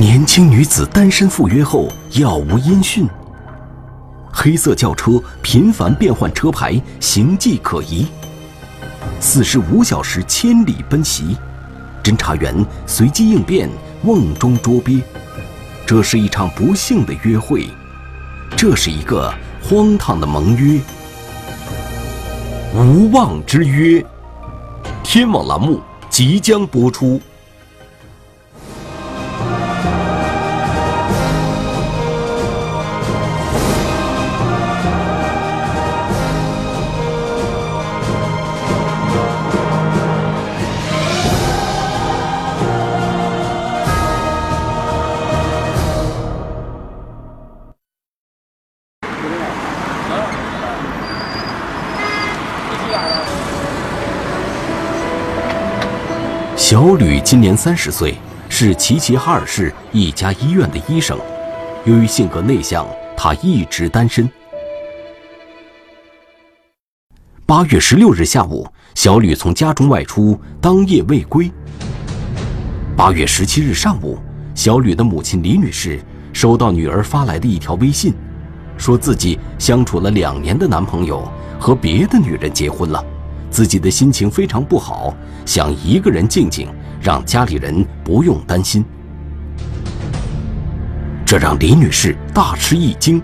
年轻女子单身赴约后杳无音讯，黑色轿车频繁变换车牌，行迹可疑。四十五小时千里奔袭，侦查员随机应变，瓮中捉鳖。这是一场不幸的约会，这是一个荒唐的盟约。无望之约，天网栏目即将播出。小吕今年三十岁，是齐齐哈尔市一家医院的医生。由于性格内向，他一直单身。八月十六日下午，小吕从家中外出，当夜未归。八月十七日上午，小吕的母亲李女士收到女儿发来的一条微信，说自己相处了两年的男朋友和别的女人结婚了。自己的心情非常不好，想一个人静静，让家里人不用担心。这让李女士大吃一惊，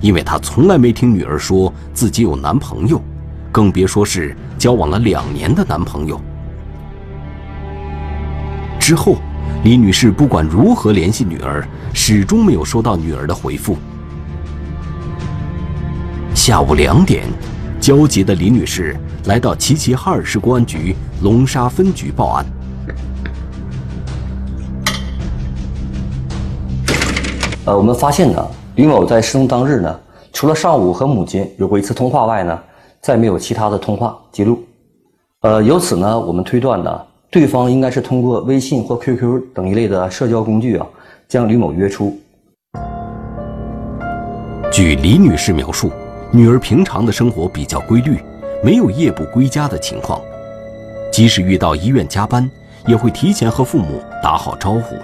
因为她从来没听女儿说自己有男朋友，更别说是交往了两年的男朋友。之后，李女士不管如何联系女儿，始终没有收到女儿的回复。下午两点。焦急的李女士来到齐齐哈尔市公安局龙沙分局报案。呃，我们发现呢，李某在失踪当日呢，除了上午和母亲有过一次通话外呢，再没有其他的通话记录。呃，由此呢，我们推断呢，对方应该是通过微信或 QQ 等一类的社交工具啊，将李某约出。据李女士描述。女儿平常的生活比较规律，没有夜不归家的情况。即使遇到医院加班，也会提前和父母打好招呼。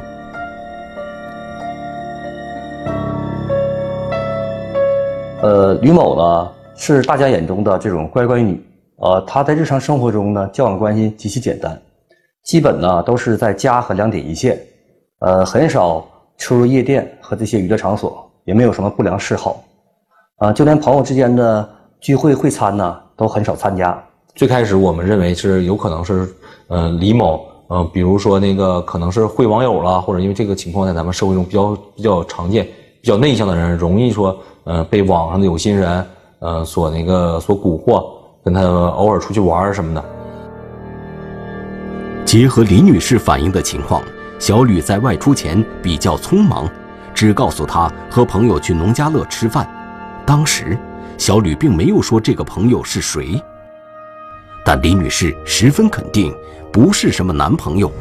呃，吕某呢是大家眼中的这种乖乖女，呃，她在日常生活中呢交往关系极其简单，基本呢都是在家和两点一线，呃，很少出入夜店和这些娱乐场所，也没有什么不良嗜好。啊，就连朋友之间的聚会会餐呢，都很少参加。最开始我们认为是有可能是，呃，李某，呃，比如说那个可能是会网友了，或者因为这个情况在咱们社会中比较比较常见，比较内向的人容易说，呃，被网上的有心人，呃，所那个所蛊惑，跟他偶尔出去玩什么的。结合李女士反映的情况，小吕在外出前比较匆忙，只告诉她和朋友去农家乐吃饭。当时，小吕并没有说这个朋友是谁，但李女士十分肯定不是什么男朋友。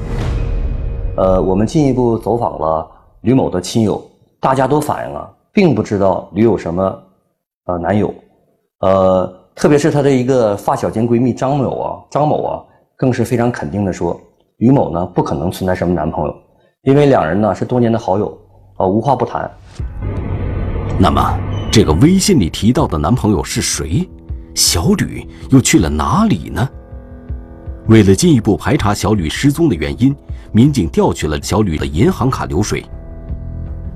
呃，我们进一步走访了吕某的亲友，大家都反映了，并不知道吕有什么呃男友，呃，特别是她的一个发小兼闺蜜张某啊，张某啊，更是非常肯定的说，吕某呢不可能存在什么男朋友，因为两人呢是多年的好友，呃，无话不谈。那么。这个微信里提到的男朋友是谁？小吕又去了哪里呢？为了进一步排查小吕失踪的原因，民警调取了小吕的银行卡流水。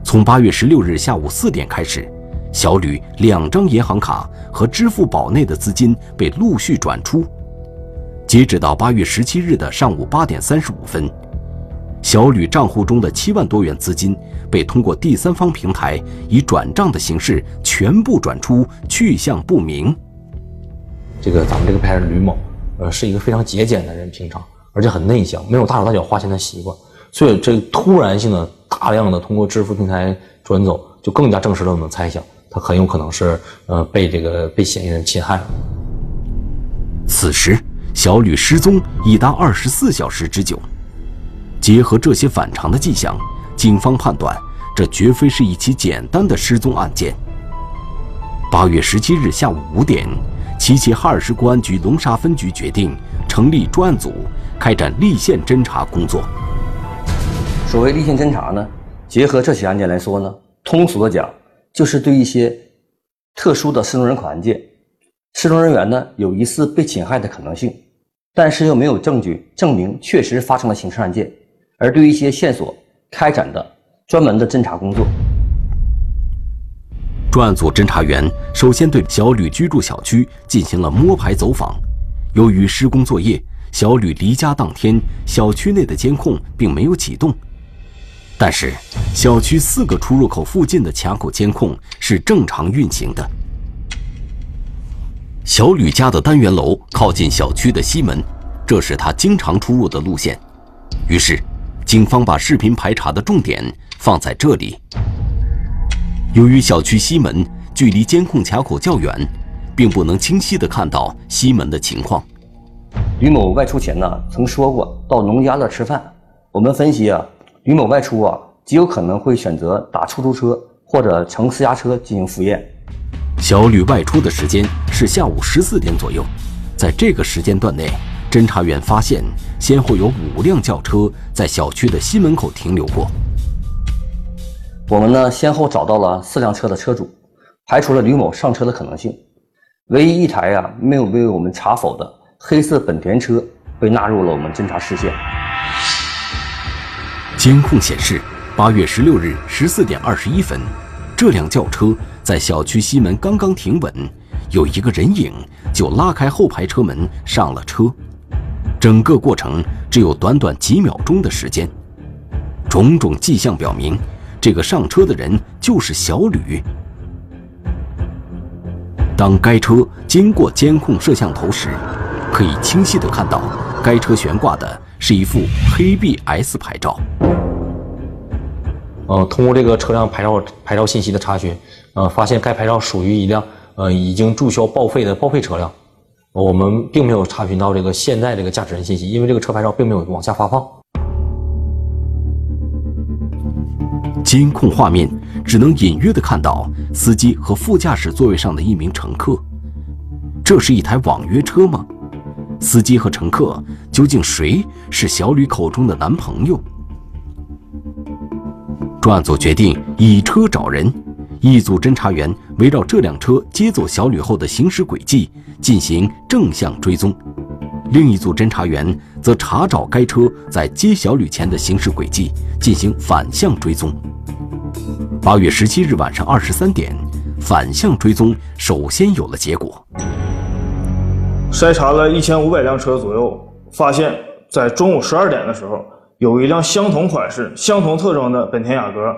从八月十六日下午四点开始，小吕两张银行卡和支付宝内的资金被陆续转出。截止到八月十七日的上午八点三十五分。小吕账户中的七万多元资金被通过第三方平台以转账的形式全部转出，去向不明。这个咱们这个被害人吕某，呃，是一个非常节俭的人，平常而且很内向，没有大手大脚花钱的习惯，所以这突然性的大量的通过支付平台转走，就更加证实了我们的猜想，他很有可能是呃被这个被嫌疑人侵害了。此时，小吕失踪已达二十四小时之久。结合这些反常的迹象，警方判断这绝非是一起简单的失踪案件。八月十七日下午五点，齐齐哈尔市公安局龙沙分局决定成立专案组，开展立线侦查工作。所谓立线侦查呢，结合这起案件来说呢，通俗的讲，就是对一些特殊的失踪人口案件，失踪人员呢有疑似被侵害的可能性，但是又没有证据证明确实发生了刑事案件，而对一些线索开展的专门的侦查工作。专案组侦查员首先对小吕居住小区进行了摸排走访。由于施工作业，小吕离家当天，小区内的监控并没有启动。但是，小区四个出入口附近的卡口监控是正常运行的。小吕家的单元楼靠近小区的西门，这是他经常出入的路线。于是，警方把视频排查的重点放在这里。由于小区西门距离监控卡口较远，并不能清晰地看到西门的情况。吕某外出前呢，曾说过到农家乐吃饭。我们分析啊，吕某外出啊，极有可能会选择打出租车或者乘私家车进行赴宴。小吕外出的时间是下午十四点左右，在这个时间段内，侦查员发现先后有五辆轿车在小区的西门口停留过。我们呢，先后找到了四辆车的车主，排除了吕某上车的可能性。唯一一台啊没有被我们查否的黑色本田车被纳入了我们侦查视线。监控显示，八月十六日十四点二十一分，这辆轿车在小区西门刚刚停稳，有一个人影就拉开后排车门上了车，整个过程只有短短几秒钟的时间。种种迹象表明。这个上车的人就是小吕。当该车经过监控摄像头时，可以清晰的看到，该车悬挂的是一副黑 BS 牌照。呃，通过这个车辆牌照牌照信息的查询，呃，发现该牌照属于一辆呃已经注销报废的报废车辆。我们并没有查询到这个现在这个驾驶人信息，因为这个车牌照并没有往下发放。监控画面只能隐约的看到司机和副驾驶座位上的一名乘客。这是一台网约车吗？司机和乘客究竟谁是小吕口中的男朋友？专案组决定以车找人，一组侦查员围绕这辆车接走小吕后的行驶轨迹进行正向追踪，另一组侦查员则查找该车在接小吕前的行驶轨迹进行反向追踪。八月十七日晚上二十三点，反向追踪首先有了结果。筛查了一千五百辆车左右，发现，在中午十二点的时候，有一辆相同款式、相同特征的本田雅阁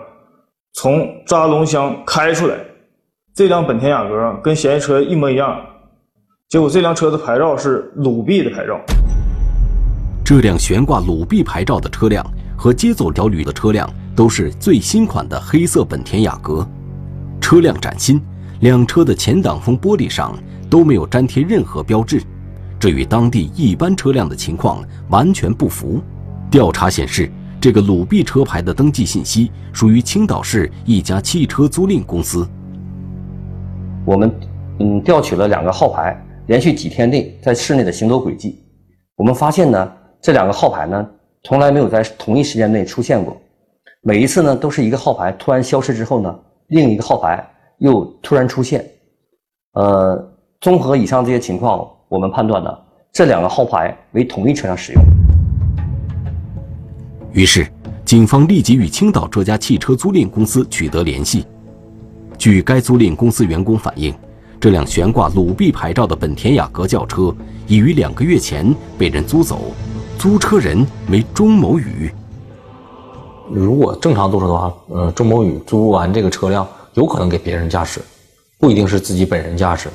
从扎龙乡开出来。这辆本田雅阁跟嫌疑车一模一样，结果这辆车的牌照是鲁 B 的牌照。这辆悬挂鲁 B 牌照的车辆和接走小吕的车辆。都是最新款的黑色本田雅阁，车辆崭新，两车的前挡风玻璃上都没有粘贴任何标志，这与当地一般车辆的情况完全不符。调查显示，这个鲁 B 车牌的登记信息属于青岛市一家汽车租赁公司。我们嗯调取了两个号牌，连续几天内在市内的行走轨迹，我们发现呢，这两个号牌呢从来没有在同一时间内出现过。每一次呢，都是一个号牌突然消失之后呢，另一个号牌又突然出现。呃，综合以上这些情况，我们判断呢，这两个号牌为同一车辆使用。于是，警方立即与青岛这家汽车租赁公司取得联系。据该租赁公司员工反映，这辆悬挂鲁 B 牌照的本田雅阁轿车已于两个月前被人租走，租车人为钟某宇。如果正常租车的话，呃，钟某宇租完这个车辆，有可能给别人驾驶，不一定是自己本人驾驶。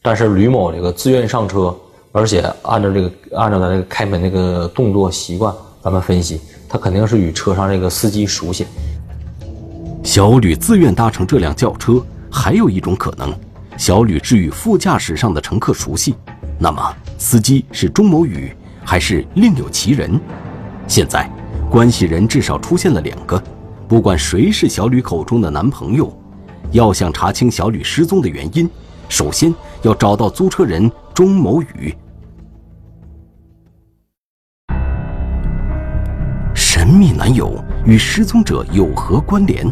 但是吕某这个自愿上车，而且按照这个按照他这个开门这个动作习惯，咱们分析，他肯定是与车上这个司机熟悉。小吕自愿搭乘这辆轿车，还有一种可能，小吕是与副驾驶上的乘客熟悉。那么，司机是钟某宇，还是另有其人？现在。关系人至少出现了两个，不管谁是小吕口中的男朋友，要想查清小吕失踪的原因，首先要找到租车人钟某宇。神秘男友与失踪者有何关联？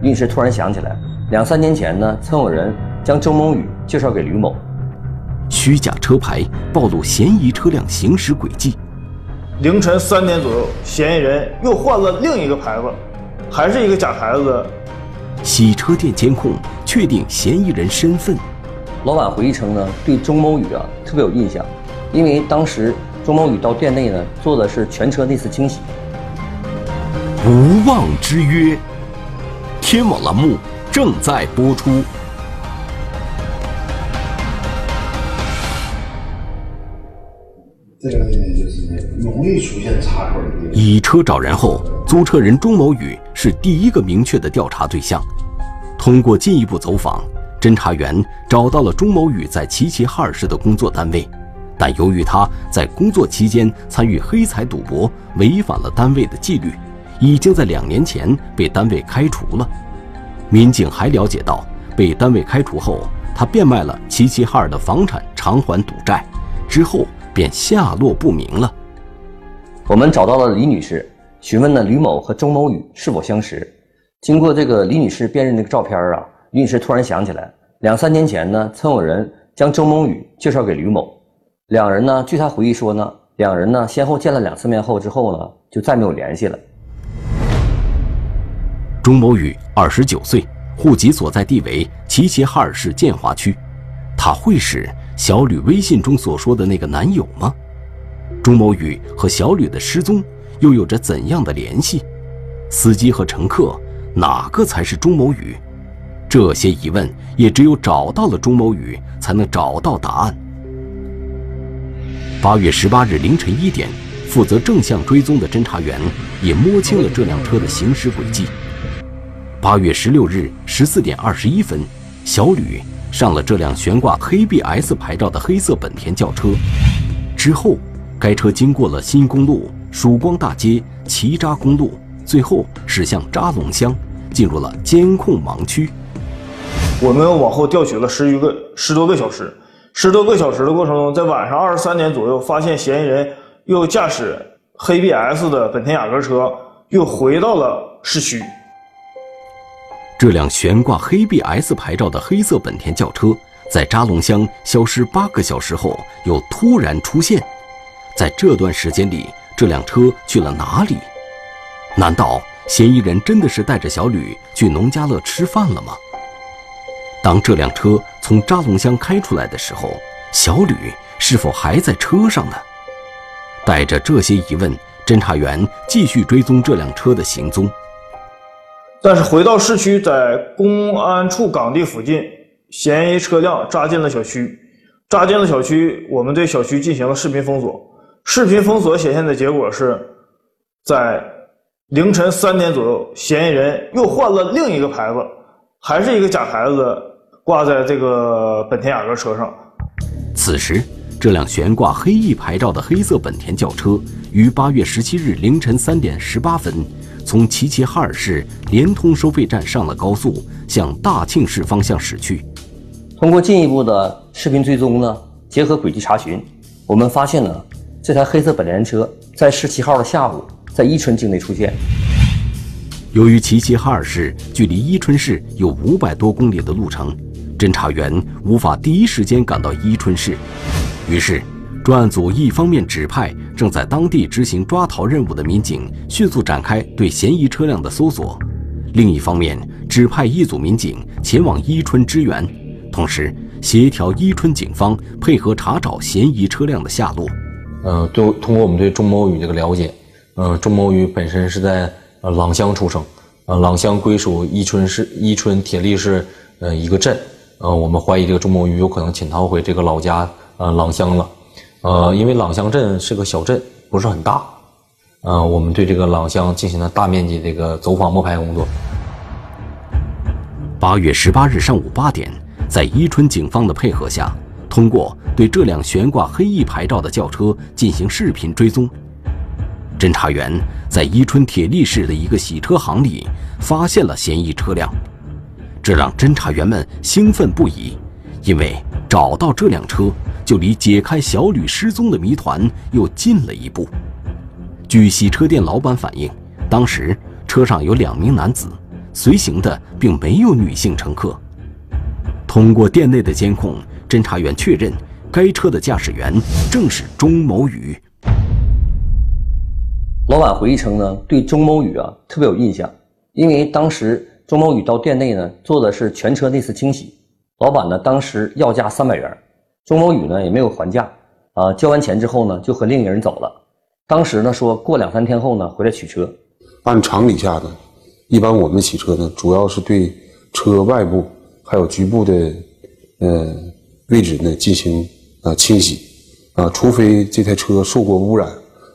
李女士突然想起来，两三年前呢，曾有人将周某宇介绍给吕某。虚假车牌暴露嫌疑车辆行驶轨迹。凌晨三点左右，嫌疑人又换了另一个牌子，还是一个假牌子洗车店监控确定嫌疑人身份。老板回忆称呢，对周某宇啊特别有印象，因为当时周某宇到店内呢做的是全车内饰清洗。无妄之约，天网栏目正在播出。这个就是容易出现插口的。以车找人后，租车人钟某宇是第一个明确的调查对象。通过进一步走访，侦查员找到了钟某宇在齐齐哈尔市的工作单位，但由于他在工作期间参与黑彩赌博，违反了单位的纪律，已经在两年前被单位开除了。民警还了解到，被单位开除后，他变卖了齐齐哈尔的房产偿还赌债，之后。便下落不明了。我们找到了李女士，询问了吕某和周某宇是否相识。经过这个李女士辨认这个照片啊，李女士突然想起来，两三年前呢，曾有人将周某宇介绍给吕某。两人呢，据她回忆说呢，两人呢先后见了两次面后之后呢，就再没有联系了。钟某宇二十九岁，户籍所在地为齐齐哈尔市建华区，他会是？小吕微信中所说的那个男友吗？钟某宇和小吕的失踪又有着怎样的联系？司机和乘客哪个才是钟某宇？这些疑问也只有找到了钟某宇，才能找到答案。八月十八日凌晨一点，负责正向追踪的侦查员也摸清了这辆车的行驶轨迹。八月十六日十四点二十一分，小吕。上了这辆悬挂黑 BS 牌照的黑色本田轿车，之后，该车经过了新公路、曙光大街、齐扎公路，最后驶向扎龙乡，进入了监控盲区。我们往后调取了十余个、十多个小时，十多个小时的过程中，在晚上二十三点左右，发现嫌疑人又驾驶黑 BS 的本田雅阁车又回到了市区。这辆悬挂黑 BS 牌照的黑色本田轿车，在扎龙乡消失八个小时后又突然出现。在这段时间里，这辆车去了哪里？难道嫌疑人真的是带着小吕去农家乐吃饭了吗？当这辆车从扎龙乡开出来的时候，小吕是否还在车上呢？带着这些疑问，侦查员继续追踪这辆车的行踪。但是回到市区，在公安处岗地附近，嫌疑车辆扎进了小区。扎进了小区，我们对小区进行了视频封锁。视频封锁显现的结果是，在凌晨三点左右，嫌疑人又换了另一个牌子，还是一个假牌子，挂在这个本田雅阁车上。此时，这辆悬挂黑 E 牌照的黑色本田轿车于八月十七日凌晨三点十八分。从齐齐哈尔市联通收费站上了高速，向大庆市方向驶去。通过进一步的视频追踪呢，结合轨迹查询，我们发现了，这台黑色本田车在十七号的下午在伊春境内出现。由于齐齐哈尔市距离伊春市有五百多公里的路程，侦查员无法第一时间赶到伊春市，于是。专案组一方面指派正在当地执行抓逃任务的民警迅速展开对嫌疑车辆的搜索，另一方面指派一组民警前往伊春支援，同时协调伊春警方配合查找嫌疑车辆的下落。呃，对，通过我们对钟某宇这个了解，呃，钟某宇本身是在呃朗乡出生，呃，朗乡归属伊春市伊春铁力市呃一个镇，呃，我们怀疑这个钟某宇有可能潜逃回这个老家呃朗乡了。呃，因为朗乡镇是个小镇，不是很大，呃，我们对这个朗乡进行了大面积这个走访摸排工作。八月十八日上午八点，在伊春警方的配合下，通过对这辆悬挂黑 E 牌照的轿车进行视频追踪，侦查员在伊春铁力市的一个洗车行里发现了嫌疑车辆，这让侦查员们兴奋不已，因为找到这辆车。就离解开小吕失踪的谜团又近了一步。据洗车店老板反映，当时车上有两名男子，随行的并没有女性乘客。通过店内的监控，侦查员确认该车的驾驶员正是钟某宇。老板回忆称呢，对钟某宇啊特别有印象，因为当时钟某宇到店内呢做的是全车内饰清洗，老板呢当时要价三百元，钟某宇呢也没有还价，啊交完钱之后呢就和另一个人走了，当时呢说过两三天后呢回来取车。按常理下呢，一般我们洗车呢主要是对车外部还有局部的呃位置呢进行啊清洗，啊除非这台车受过污染。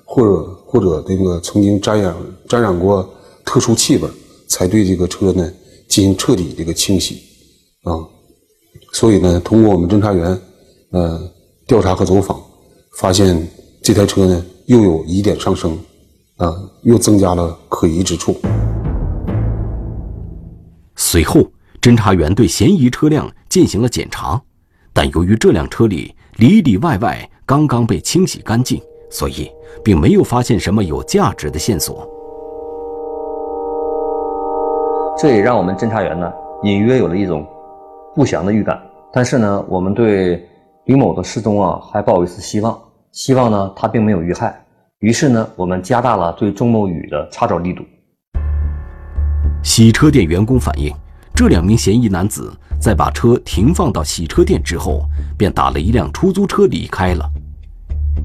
或者或者这个曾经沾染沾染过特殊气味，才对这个车呢进行彻底这个清洗啊。所以呢，通过我们侦查员呃调查和走访，发现这台车呢又有疑点上升啊，又增加了可疑之处。随后，侦查员对嫌疑车辆进行了检查，但由于这辆车里里里外外刚刚被清洗干净。所以，并没有发现什么有价值的线索。这也让我们侦查员呢，隐约有了一种不祥的预感。但是呢，我们对李某的失踪啊，还抱一丝希望，希望呢他并没有遇害。于是呢，我们加大了对钟某宇的查找力度。洗车店员工反映，这两名嫌疑男子在把车停放到洗车店之后，便打了一辆出租车离开了。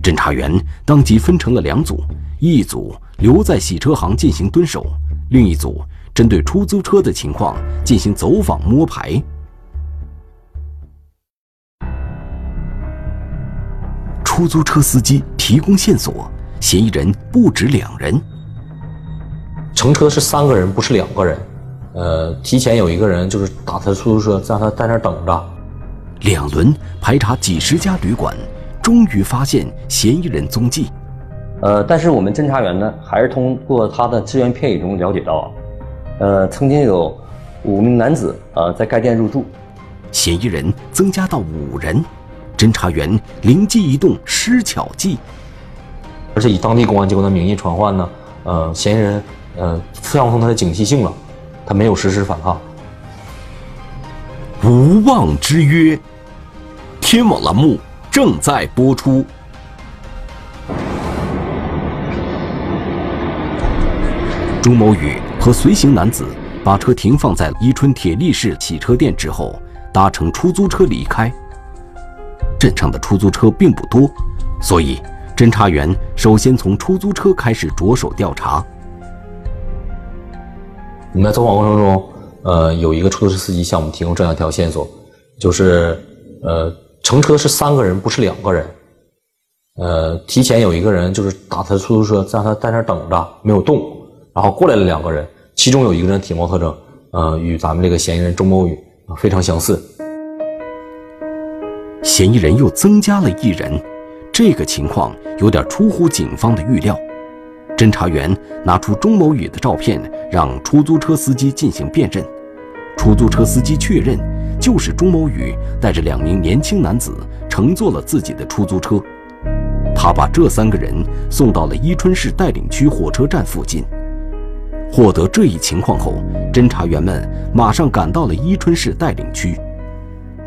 侦查员当即分成了两组，一组留在洗车行进行蹲守，另一组针对出租车的情况进行走访摸排。出租车司机提供线索，嫌疑人不止两人。乘车是三个人，不是两个人。呃，提前有一个人就是打他出租车，让他在那等着。两轮排查几十家旅馆。终于发现嫌疑人踪迹，呃，但是我们侦查员呢，还是通过他的只言片语中了解到，呃，曾经有五名男子呃在该店入住，嫌疑人增加到五人，侦查员灵机一动施巧计，而且以当地公安机关的名义传唤呢，呃，嫌疑人呃放松他的警惕性了，他没有实施反抗。无妄之约，天网栏目。正在播出。朱某宇和随行男子把车停放在伊春铁力市洗车店之后，搭乘出租车离开。镇上的出租车并不多，所以侦查员首先从出租车开始着手调查。我们在走访过程中，呃，有一个出租车司机向我们提供这样一条线索，就是呃。乘车是三个人，不是两个人。呃，提前有一个人就是打他的出租车，让他在那等着，没有动。然后过来了两个人，其中有一个人体貌特征，呃，与咱们这个嫌疑人钟某宇非常相似。嫌疑人又增加了一人，这个情况有点出乎警方的预料。侦查员拿出钟某宇的照片，让出租车司机进行辨认。出租车司机确认。就是钟某宇带着两名年轻男子乘坐了自己的出租车，他把这三个人送到了伊春市带领区火车站附近。获得这一情况后，侦查员们马上赶到了伊春市带领区。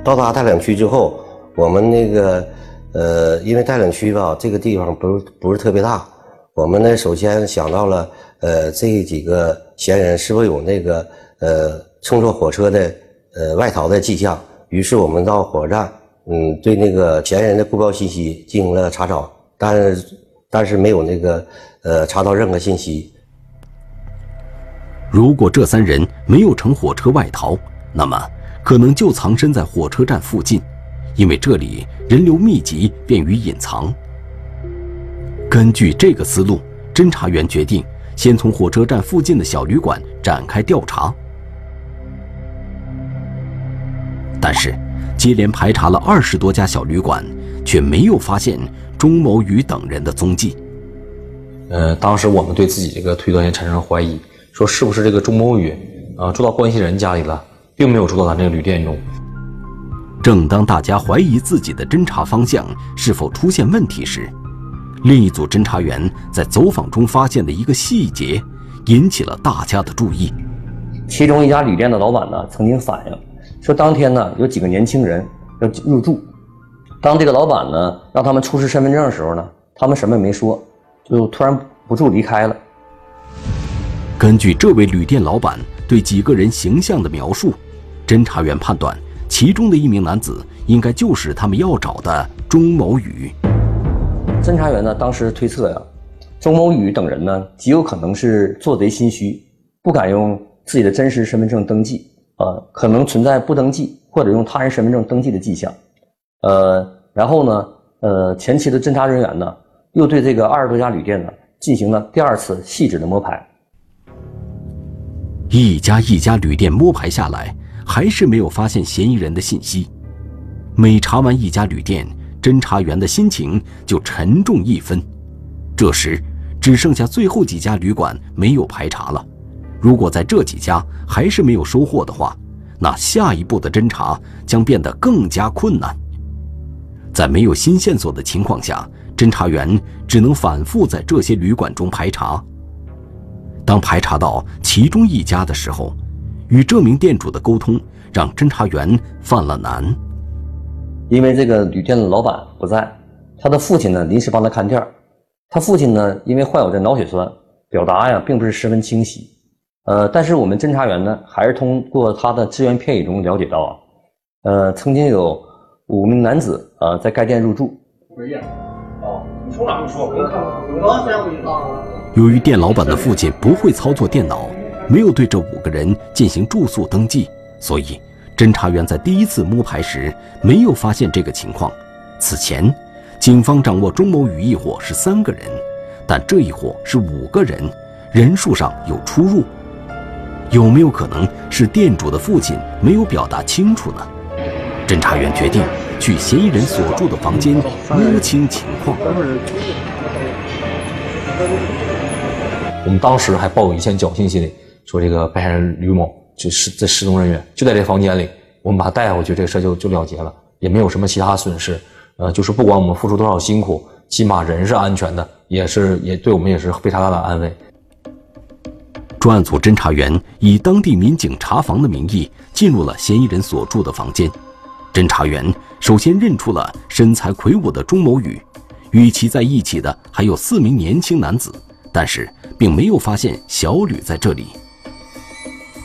到达带领区之后，我们那个呃，因为代领区吧，这个地方不是不是特别大，我们呢首先想到了呃这几个嫌疑人是否有那个呃乘坐火车的。呃，外逃的迹象。于是我们到火车站，嗯，对那个嫌疑人的购票信息进行了查找，但但是没有那个呃查到任何信息。如果这三人没有乘火车外逃，那么可能就藏身在火车站附近，因为这里人流密集，便于隐藏。根据这个思路，侦查员决定先从火车站附近的小旅馆展开调查。但是，接连排查了二十多家小旅馆，却没有发现钟某宇等人的踪迹。呃，当时我们对自己这个推断也产生了怀疑，说是不是这个钟某宇啊住到关系人家里了，并没有住到咱这个旅店中。正当大家怀疑自己的侦查方向是否出现问题时，另一组侦查员在走访中发现的一个细节，引起了大家的注意。其中一家旅店的老板呢，曾经反映说，当天呢有几个年轻人要入住，当这个老板呢让他们出示身份证的时候呢，他们什么也没说，就突然不住离开了。根据这位旅店老板对几个人形象的描述，侦查员判断其中的一名男子应该就是他们要找的钟某宇。侦查员呢当时推测呀，钟某宇等人呢极有可能是做贼心虚，不敢用自己的真实身份证登记，呃，可能存在不登记或者用他人身份证登记的迹象。呃，然后呢，呃，前期的侦查人员呢又对这个二十多家旅店呢进行了第二次细致的摸排。一家一家旅店摸排下来，还是没有发现嫌疑人的信息。每查完一家旅店，侦查员的心情就沉重一分。这时，只剩下最后几家旅馆没有排查了。如果在这几家还是没有收获的话，那下一步的侦查将变得更加困难。在没有新线索的情况下，侦查员只能反复在这些旅馆中排查。当排查到其中一家的时候，与这名店主的沟通让侦查员犯了难。因为这个旅店的老板不在，他的父亲呢临时帮他看店他父亲呢因为患有这脑血栓，表达呀并不是十分清晰。呃，但是我们侦查员呢还是通过他的只言片语中了解到啊，呃，曾经有五名男子啊在该店入住。哦，你从哪说？我看看。由于店老板的父亲不会操作电脑，没有对这五个人进行住宿登记，所以侦查员在第一次摸排时没有发现这个情况。此前，警方掌握钟某宇一伙是三个人，但这一伙是五个人，人数上有出入。有没有可能是店主的父亲没有表达清楚呢？侦查员决定去嫌疑人所住的房间摸清情况。我们当时还抱有一线侥幸心理，说这个被害人吕某就是这失踪人员就在这房间里，我们把他带回去，这个事就就了结了，也没有什么其他损失。呃，就是不管我们付出多少辛苦，起码人是安全的，也是也对我们也是非常大的安慰。专案组侦查员以当地民警查房的名义进入了嫌疑人所住的房间，侦查员首先认出了身材魁梧的钟某宇，与其在一起的还有四名年轻男子。但是并没有发现小吕在这里。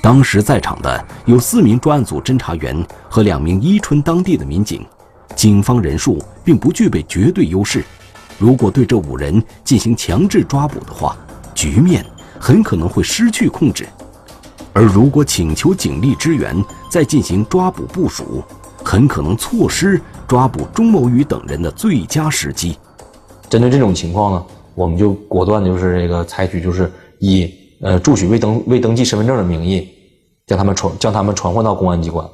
当时在场的有四名专案组侦查员和两名伊春当地的民警，警方人数并不具备绝对优势。如果对这五人进行强制抓捕的话，局面很可能会失去控制；而如果请求警力支援再进行抓捕部署，很可能错失抓捕钟某宇等人的最佳时机。针对这种情况呢？我们就果断就是这个采取，就是以呃助取未登未登记身份证的名义，将他们传将他们传唤到公安机关，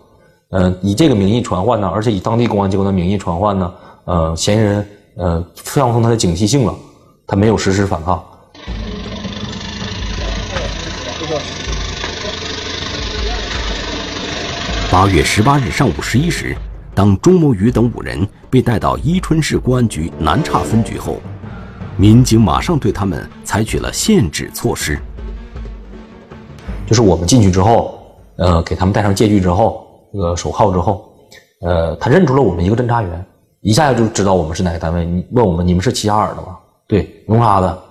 呃，以这个名义传唤呢，而且以当地公安机关的名义传唤呢，呃，嫌疑人呃放松他的警惕性了，他没有实施反抗。八月十八日上午十一时，当钟某宇等五人被带到伊春市公安局南岔分局后。民警马上对他们采取了限制措施，就是我们进去之后，呃，给他们戴上戒具之后，这个手铐之后，呃，他认出了我们一个侦查员，一下就知道我们是哪个单位。你问我们，你们是齐齐哈尔的吗？对，龙沙的，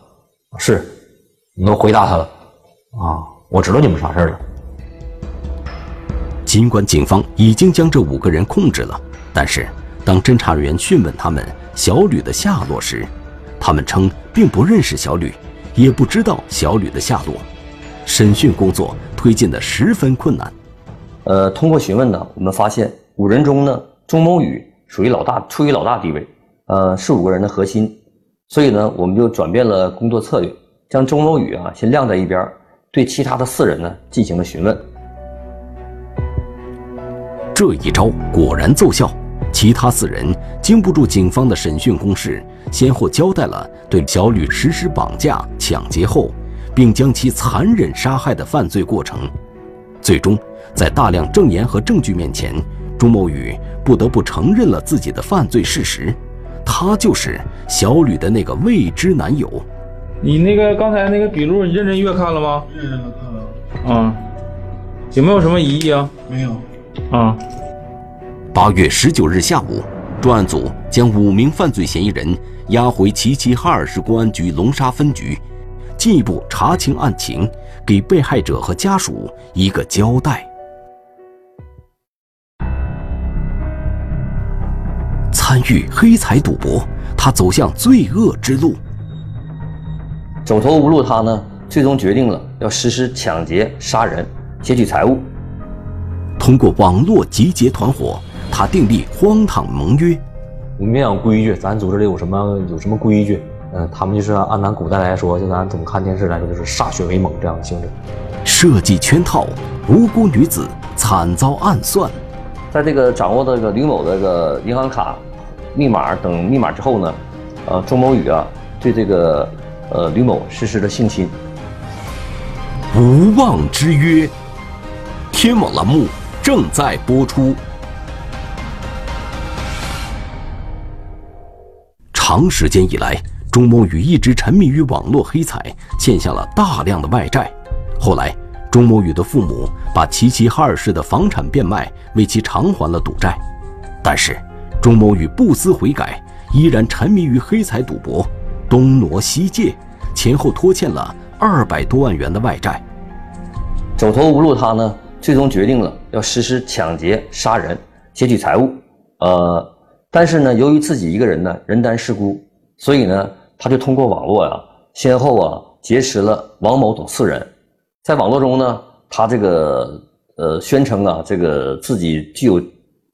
是，你都回答他了，啊，我知道你们啥事儿了。尽管警方已经将这五个人控制了，但是当侦查人员讯问他们小吕的下落时，他们称并不认识小吕，也不知道小吕的下落。审讯工作推进的十分困难。呃，通过询问呢，我们发现五人中呢，钟某宇属于老大，处于老大地位，呃，是五个人的核心。所以呢，我们就转变了工作策略，将钟某宇啊先晾在一边，对其他的四人呢进行了询问。这一招果然奏效。其他四人经不住警方的审讯攻势，先后交代了对小吕实施绑架、抢劫后，并将其残忍杀害的犯罪过程。最终，在大量证言和证据面前，朱某宇不得不承认了自己的犯罪事实，他就是小吕的那个未知男友。你那个刚才那个笔录，你认真阅看了吗？认真的看了，啊、有没有什么疑义啊？没有。啊、八月十九日下午，专案组将五名犯罪嫌疑人押回齐齐哈尔市公安局龙沙分局，进一步查清案情，给被害者和家属一个交代。参与黑财赌博，他走向罪恶之路。走投无路，他呢最终决定了要实施抢劫、杀人、劫取财物。通过网络集结团伙，他订立荒唐盟约。我们没讲规矩，咱组织里有什么有什么规矩？嗯、他们就是按咱古代来说，就咱总看电视来说，就是歃血为盟这样的性质。设计圈套，无辜女子惨遭暗算。在这个掌握这个吕某的这个银行卡密码等密码之后呢，呃，钟某宇啊对这个呃吕某实施了性侵。无妄之约，天网栏目正在播出。长时间以来，钟某宇一直沉迷于网络黑彩，欠下了大量的外债。后来，钟某宇的父母把齐齐哈尔市的房产变卖，为其偿还了赌债。但是，钟某宇不思悔改，依然沉迷于黑彩赌博，东挪西借，前后拖欠了二百多万元的外债。走投无路，他呢最终决定了要实施抢劫、杀人、劫取财物。呃，但是呢，由于自己一个人呢人单势孤，所以呢，他就通过网络呀、先后啊结识了王某等四人。在网络中呢，他这个呃宣称啊，这个自己具有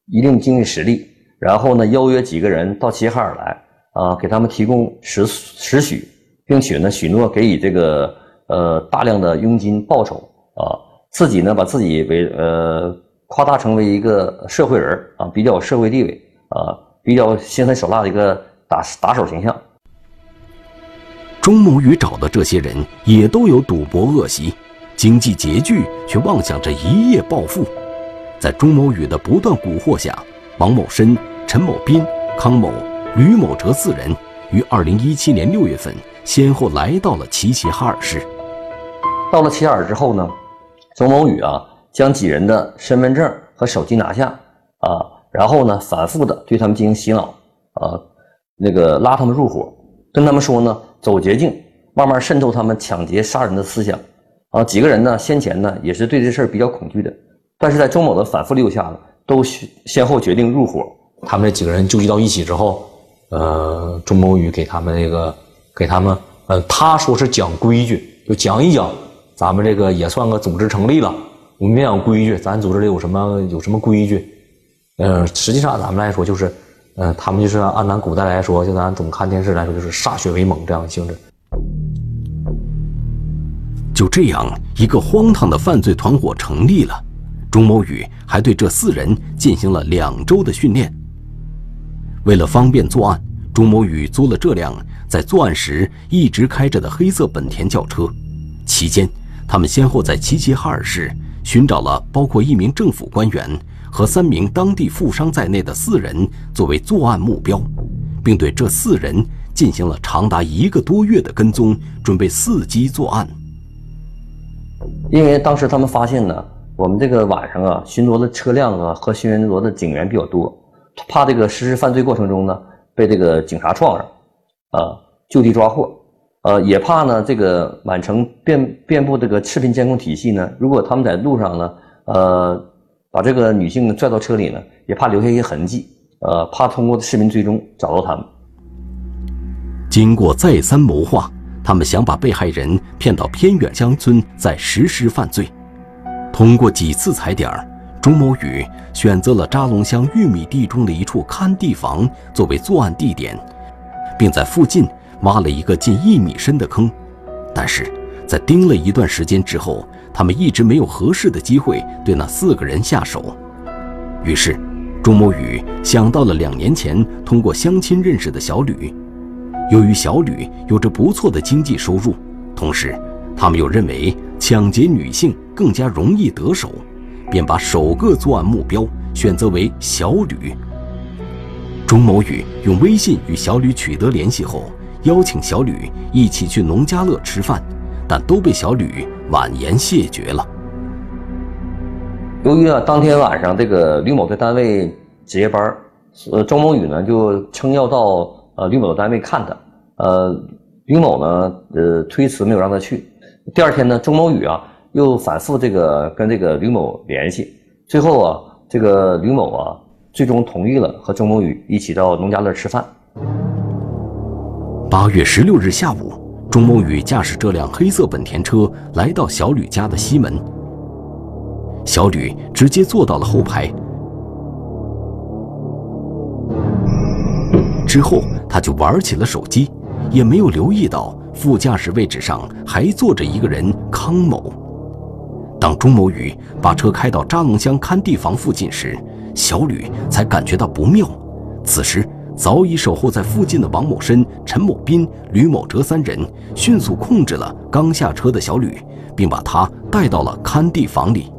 一定经济实力，然后呢邀约几个人到齐齐哈尔来啊，给他们提供实实许，并且呢许诺给予这个呃大量的佣金报酬啊，自己呢把自己为呃夸大成为一个社会人啊，比较有社会地位啊，比较心狠手辣的一个打打手形象。钟某宇找的这些人也都有赌博恶习，经济拮据却妄想着一夜暴富。在钟某宇的不断蛊惑下，王某申、陈某斌、康某、吕某哲四人于2017年6月份先后来到了齐齐哈尔市。到了齐齐哈尔之后呢，钟某宇啊将几人的身份证和手机拿下啊，然后呢反复的对他们进行洗脑啊，那个拉他们入伙，跟他们说呢走捷径，慢慢渗透他们抢劫杀人的思想啊。几个人呢先前呢也是对这事儿比较恐惧的，但是在周某的反复利诱下呢，都先后决定入伙。他们这几个人纠集到一起之后，呃，钟某宇给他们那个给他们，呃，他说是讲规矩，就讲一讲，咱们这个也算个组织成立了。我们讲规矩，咱组织里有什么有什么规矩？呃，实际上咱们来说就是，呃，他们就是按咱古代来说，就咱总看电视来说，就是歃血为盟这样的性质。就这样，一个荒唐的犯罪团伙成立了。钟某宇还对这四人进行了两周的训练。为了方便作案，钟某宇租了这辆在作案时一直开着的黑色本田轿车。期间，他们先后在齐齐哈尔市寻找了包括一名政府官员和三名当地富商在内的四人作为作案目标，并对这四人进行了长达一个多月的跟踪，准备伺机作案。因为当时他们发现呢，我们这个晚上啊，巡逻的车辆啊和巡逻的警员比较多，怕这个实施犯罪过程中呢被这个警察撞上，啊，就地抓获，呃，也怕呢这个满城遍遍布这个视频监控体系呢，如果他们在路上呢，呃，把这个女性拽到车里呢，也怕留下一些痕迹，呃，怕通过视频追踪找到他们。经过再三谋划，他们想把被害人骗到偏远乡村，再实施犯罪。通过几次踩点儿，钟某宇选择了扎龙乡玉米地中的一处看地房作为作案地点，并在附近挖了一个近一米深的坑。但是，在盯了一段时间之后，他们一直没有合适的机会对那四个人下手。于是，钟某宇想到了两年前通过相亲认识的小吕。由于小吕有着不错的经济收入，同时他们又认为抢劫女性更加容易得手，便把首个作案目标选择为小吕。钟某宇用微信与小吕取得联系后，邀请小吕一起去农家乐吃饭，但都被小吕婉言谢绝了。由于啊，当天晚上这个吕某在单位值夜班，呃，周某宇呢就撑要到呃吕某的单位看他，呃，吕某呢呃推辞没有让他去。第二天呢，周某宇啊又反复这个跟这个吕某联系，最后啊，这个吕某啊最终同意了和周某宇一起到农家乐吃饭。八月十六日下午，钟某宇驾驶这辆黑色本田车来到小吕家的西门。小吕直接坐到了后排，之后他就玩起了手机，也没有留意到副驾驶位置上还坐着一个人康某。当钟某宇把车开到扎龙乡看地房附近时，小吕才感觉到不妙。此时，早已守候在附近的王某申、陈某斌、吕某哲三人迅速控制了刚下车的小吕，并把他带到了看地房里。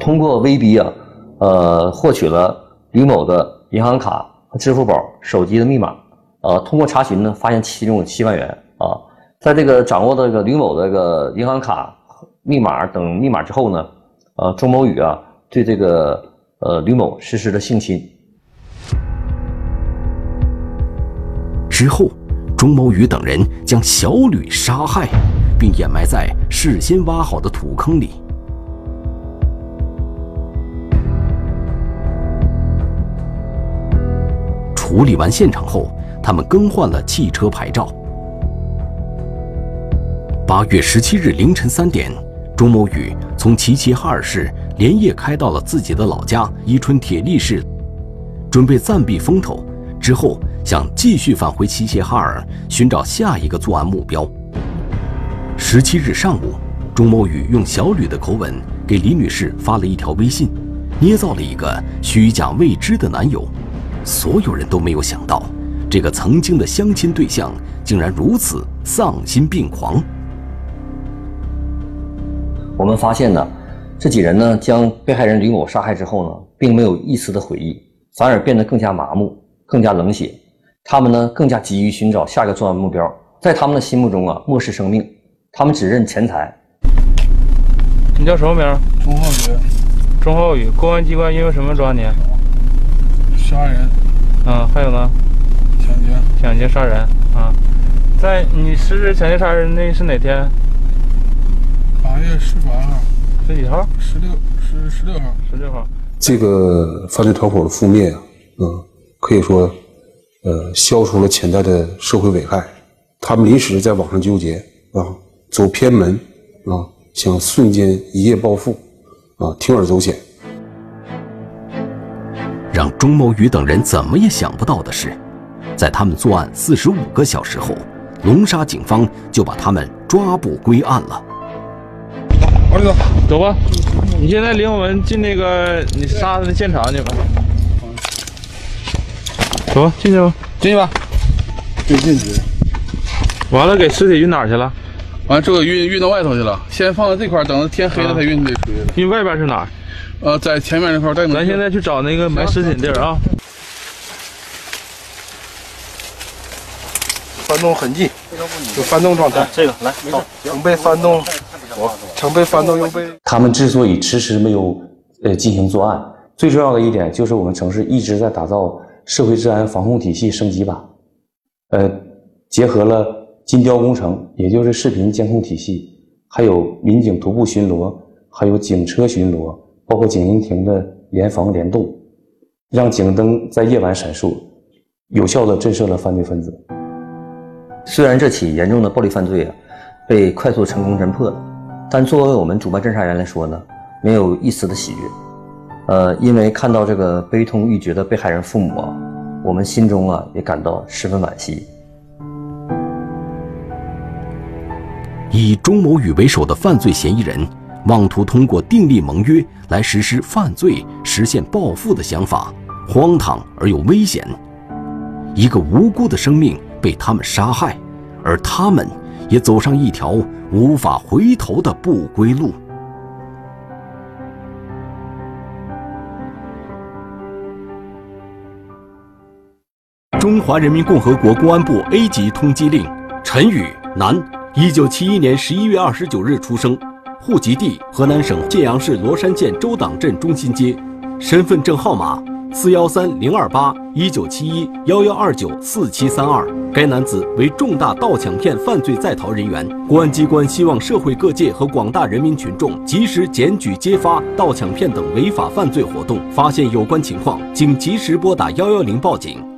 通过威逼啊，呃，获取了吕某的银行卡和支付宝、手机的密码。呃，通过查询呢，发现其中有七万元啊。在这个掌握这个吕某的这个银行卡密码等密码之后呢，呃，钟某宇啊，对这个呃吕某实施了性侵。之后，钟某宇等人将小吕杀害，并掩埋在事先挖好的土坑里。处理完现场后，他们更换了汽车牌照。八月十七日凌晨三点，钟某宇从齐齐哈尔市连夜开到了自己的老家伊春铁力市，准备暂避风头，之后想继续返回齐齐哈尔寻找下一个作案目标。十七日上午，钟某宇用小吕的口吻给李女士发了一条微信，捏造了一个虚假未知的男友。所有人都没有想到，这个曾经的相亲对象竟然如此丧心病狂。我们发现呢，这几人呢将被害人吕某杀害之后呢，并没有一丝的悔意，反而变得更加麻木、更加冷血。他们呢更加急于寻找下一个作案目标，在他们的心目中啊，漠视生命，他们只认钱财。你叫什么名？钟浩宇。钟浩宇，公安机关因为什么抓你？杀人，嗯，还有呢？抢劫，抢劫杀人，啊，在你实施抢劫杀人那是哪天？八月十八号，十几号？十六，十十六号，十六号。这个犯罪团伙的覆灭啊，嗯，可以说，呃，消除了潜在的社会危害。他们临时在网上纠结啊，走偏门啊，想瞬间一夜暴富啊，铤而走险。让钟某宇等人怎么也想不到的是，在他们作案四十五个小时后，龙沙警方就把他们抓捕归案了。二哥，走吧，你现在领我们进那个你杀的现场去吧。走吧，进去吧，进去吧。对，进去。完了，给尸体运哪儿去了？完了，这个运运到外头去了，先放在这块，等到天黑了才运出去。运外边是哪儿？呃，在前面那块，咱现在去找那个埋尸体地儿啊。翻动痕迹，就翻动状态。这个来，没事。曾被翻动，我曾被翻动又被。他们之所以迟迟没有呃进行作案，最重要的一点就是我们城市一直在打造社会治安防控体系升级版，呃，结合了金雕工程，也就是视频监控体系，还有民警徒步巡逻，还有警车巡逻。包括警营亭的联防联动，让警灯在夜晚闪烁，有效的震慑了犯罪分子。虽然这起严重的暴力犯罪啊，被快速成功侦破了，但作为我们主办侦查员来说呢，没有一丝的喜悦。呃，因为看到这个悲痛欲绝的被害人父母啊，我们心中啊也感到十分惋惜。以钟某宇为首的犯罪嫌疑人。妄图通过订立盟约来实施犯罪、实现暴富的想法，荒唐而又危险。一个无辜的生命被他们杀害，而他们也走上一条无法回头的不归路。中华人民共和国公安部 A 级通缉令：陈宇，男，一九七一年十一月二十九日出生，户籍地河南省信阳市罗山县周党镇中心街，身份证号码四幺三零二八一九七一幺幺二九四七三二。该男子为重大盗抢骗犯罪在逃人员。公安机关希望社会各界和广大人民群众及时检举揭发盗抢骗等违法犯罪活动，发现有关情况，请及时拨打幺幺零报警。